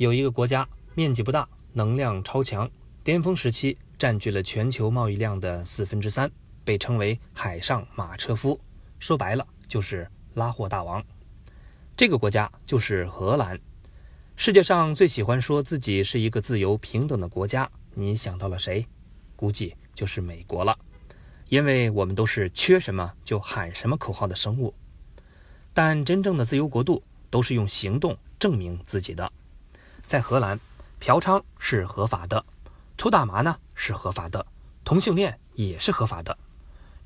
有一个国家面积不大，能量超强，巅峰时期占据了全球贸易量的四分之三，被称为“海上马车夫”，说白了就是拉货大王。这个国家就是荷兰。世界上最喜欢说自己是一个自由平等的国家，你想到了谁？估计就是美国了，因为我们都是缺什么就喊什么口号的生物。但真正的自由国度都是用行动证明自己的。在荷兰，嫖娼是合法的，抽大麻呢是合法的，同性恋也是合法的。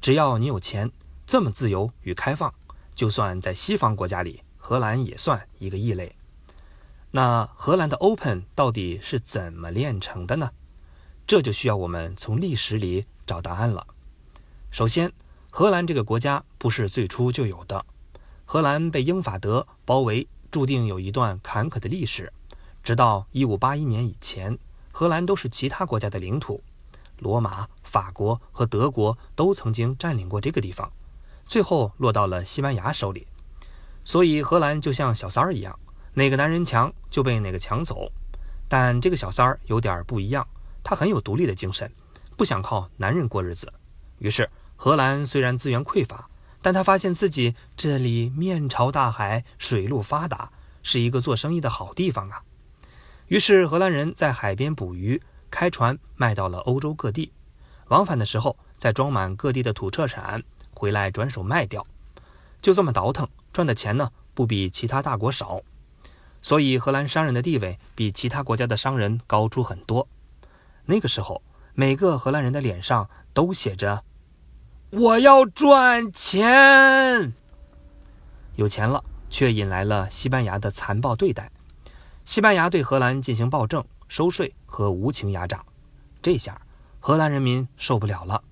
只要你有钱，这么自由与开放，就算在西方国家里，荷兰也算一个异类。那荷兰的 Open 到底是怎么炼成的呢？这就需要我们从历史里找答案了。首先，荷兰这个国家不是最初就有的，荷兰被英法德包围，注定有一段坎坷的历史。直到1581年以前，荷兰都是其他国家的领土，罗马、法国和德国都曾经占领过这个地方，最后落到了西班牙手里。所以，荷兰就像小三儿一样。哪个男人强就被哪个抢走，但这个小三儿有点不一样，他很有独立的精神，不想靠男人过日子。于是，荷兰虽然资源匮乏，但他发现自己这里面朝大海，水路发达，是一个做生意的好地方啊。于是，荷兰人在海边捕鱼，开船卖到了欧洲各地，往返的时候再装满各地的土特产，回来转手卖掉，就这么倒腾，赚的钱呢不比其他大国少。所以，荷兰商人的地位比其他国家的商人高出很多。那个时候，每个荷兰人的脸上都写着“我要赚钱”。有钱了，却引来了西班牙的残暴对待。西班牙对荷兰进行暴政、收税和无情压榨。这下，荷兰人民受不了了。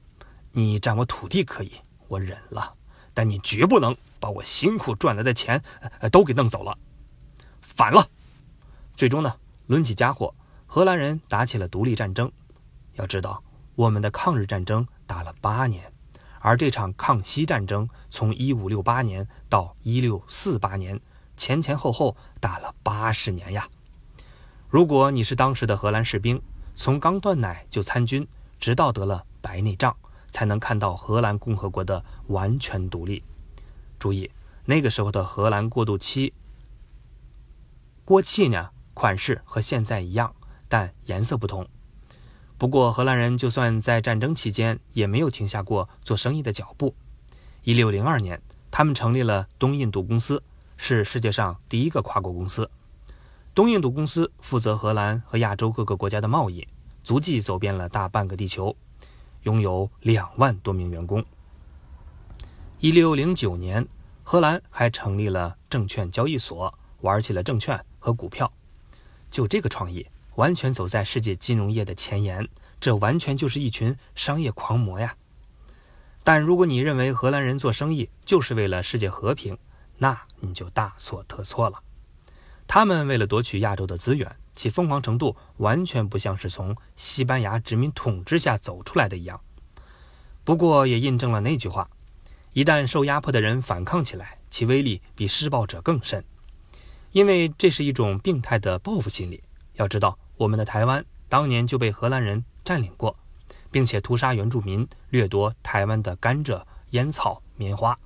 你占我土地可以，我忍了，但你绝不能把我辛苦赚来的钱都给弄走了。反了，最终呢，抡起家伙，荷兰人打起了独立战争。要知道，我们的抗日战争打了八年，而这场抗西战争从一五六八年到一六四八年，前前后后打了八十年呀。如果你是当时的荷兰士兵，从刚断奶就参军，直到得了白内障，才能看到荷兰共和国的完全独立。注意，那个时候的荷兰过渡期。锅气呢，款式和现在一样，但颜色不同。不过荷兰人就算在战争期间，也没有停下过做生意的脚步。一六零二年，他们成立了东印度公司，是世界上第一个跨国公司。东印度公司负责荷兰和亚洲各个国家的贸易，足迹走遍了大半个地球，拥有两万多名员工。一六零九年，荷兰还成立了证券交易所，玩起了证券。和股票，就这个创意，完全走在世界金融业的前沿。这完全就是一群商业狂魔呀！但如果你认为荷兰人做生意就是为了世界和平，那你就大错特错了。他们为了夺取亚洲的资源，其疯狂程度完全不像是从西班牙殖民统治下走出来的一样。不过也印证了那句话：一旦受压迫的人反抗起来，其威力比施暴者更甚。因为这是一种病态的报复心理。要知道，我们的台湾当年就被荷兰人占领过，并且屠杀原住民，掠夺台湾的甘蔗、烟草、棉花，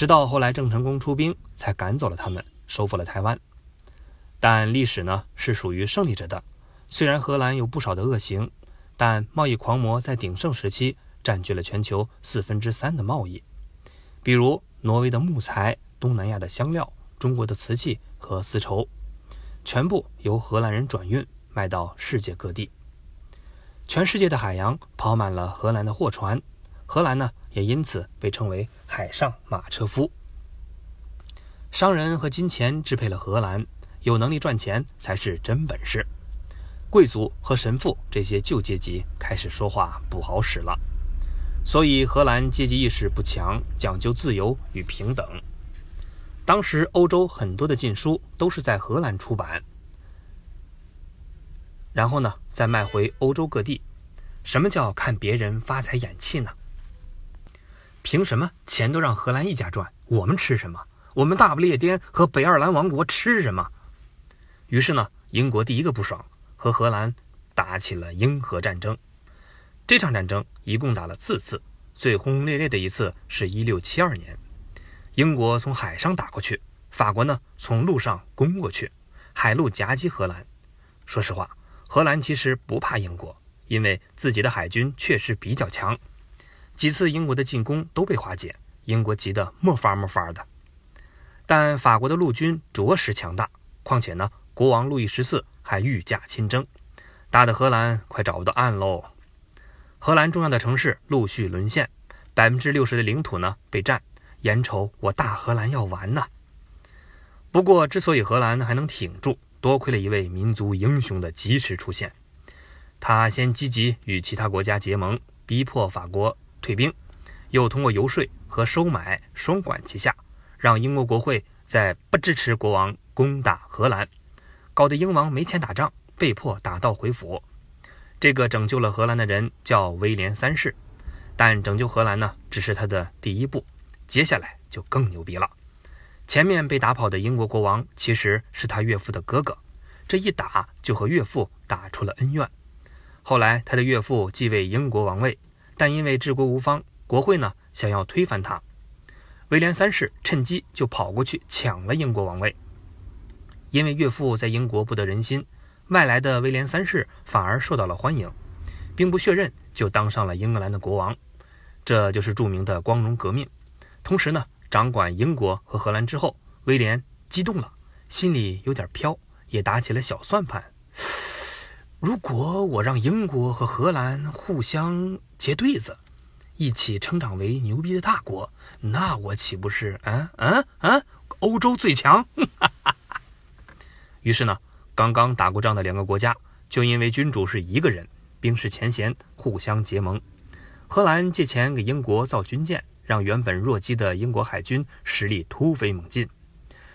直到后来郑成功出兵才赶走了他们，收复了台湾。但历史呢是属于胜利者的。虽然荷兰有不少的恶行，但贸易狂魔在鼎盛时期占据了全球四分之三的贸易，比如挪威的木材、东南亚的香料、中国的瓷器。和丝绸，全部由荷兰人转运卖到世界各地。全世界的海洋跑满了荷兰的货船，荷兰呢也因此被称为“海上马车夫”。商人和金钱支配了荷兰，有能力赚钱才是真本事。贵族和神父这些旧阶级开始说话不好使了，所以荷兰阶级意识不强，讲究自由与平等。当时欧洲很多的禁书都是在荷兰出版，然后呢再卖回欧洲各地。什么叫看别人发财眼气呢？凭什么钱都让荷兰一家赚，我们吃什么？我们大不列颠和北爱尔兰王国吃什么？于是呢，英国第一个不爽，和荷兰打起了英荷战争。这场战争一共打了四次，最轰轰烈烈的一次是一六七二年，英国从海上打过去，法国呢从陆上攻过去，海陆夹击荷兰。说实话，荷兰其实不怕英国，因为自己的海军确实比较强。几次英国的进攻都被化解，英国急得没法没法的。但法国的陆军着实强大，况且呢，国王路易十四还御驾亲征，打得荷兰快找不到岸喽。荷兰重要的城市陆续沦陷，百分之六十的领土呢被占，眼瞅我大荷兰要完呐。不过，之所以荷兰还能挺住，多亏了一位民族英雄的及时出现。他先积极与其他国家结盟，逼迫法国退兵，又通过游说和收买双管齐下，让英国国会在不支持国王攻打荷兰，搞得英王没钱打仗，被迫打道回府。这个拯救了荷兰的人叫威廉三世，但拯救荷兰呢，只是他的第一步，接下来就更牛逼了。前面被打跑的英国国王其实是他岳父的哥哥，这一打就和岳父打出了恩怨。后来他的岳父继位英国王位，但因为治国无方，国会呢想要推翻他，威廉三世趁机就跑过去抢了英国王位。因为岳父在英国不得人心。外来的威廉三世反而受到了欢迎，兵不血刃就当上了英格兰的国王，这就是著名的光荣革命。同时呢，掌管英国和荷兰之后，威廉激动了，心里有点飘，也打起了小算盘。如果我让英国和荷兰互相结对子，一起成长为牛逼的大国，那我岂不是嗯嗯嗯欧洲最强？于是呢。刚刚打过仗的两个国家，就因为君主是一个人，冰释前嫌，互相结盟。荷兰借钱给英国造军舰，让原本弱鸡的英国海军实力突飞猛进。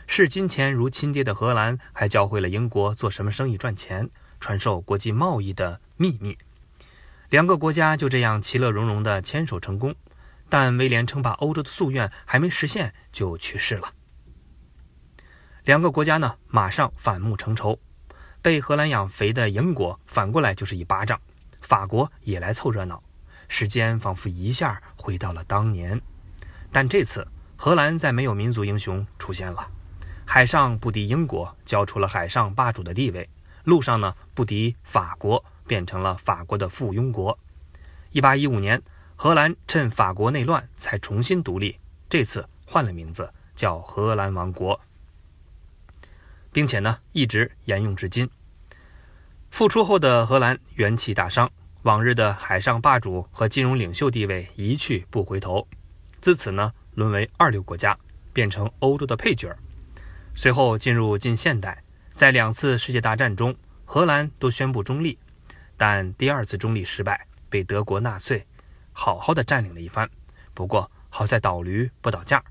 视金钱如亲爹的荷兰，还教会了英国做什么生意赚钱，传授国际贸易的秘密。两个国家就这样其乐融融地牵手成功。但威廉称霸欧洲的夙愿还没实现，就去世了。两个国家呢，马上反目成仇。被荷兰养肥的英国反过来就是一巴掌，法国也来凑热闹，时间仿佛一下回到了当年。但这次荷兰再没有民族英雄出现了，海上不敌英国，交出了海上霸主的地位；路上呢不敌法国，变成了法国的附庸国。一八一五年，荷兰趁法国内乱才重新独立，这次换了名字，叫荷兰王国。并且呢，一直沿用至今。复出后的荷兰元气大伤，往日的海上霸主和金融领袖地位一去不回头，自此呢，沦为二流国家，变成欧洲的配角。随后进入近现代，在两次世界大战中，荷兰都宣布中立，但第二次中立失败，被德国纳粹好好的占领了一番。不过好在倒驴不倒架，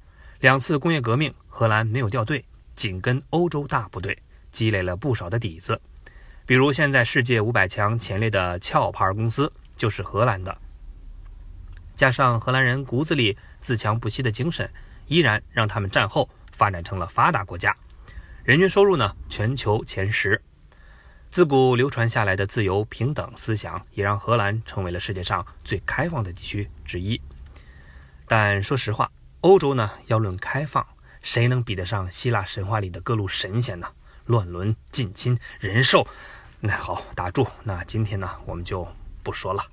两次工业革命，荷兰没有掉队。紧跟欧洲大部队，积累了不少的底子。比如现在世界五百强前列的壳牌公司就是荷兰的。加上荷兰人骨子里自强不息的精神，依然让他们战后发展成了发达国家，人均收入呢全球前十。自古流传下来的自由平等思想，也让荷兰成为了世界上最开放的地区之一。但说实话，欧洲呢要论开放。谁能比得上希腊神话里的各路神仙呢？乱伦、近亲、人兽，那好，打住。那今天呢，我们就不说了。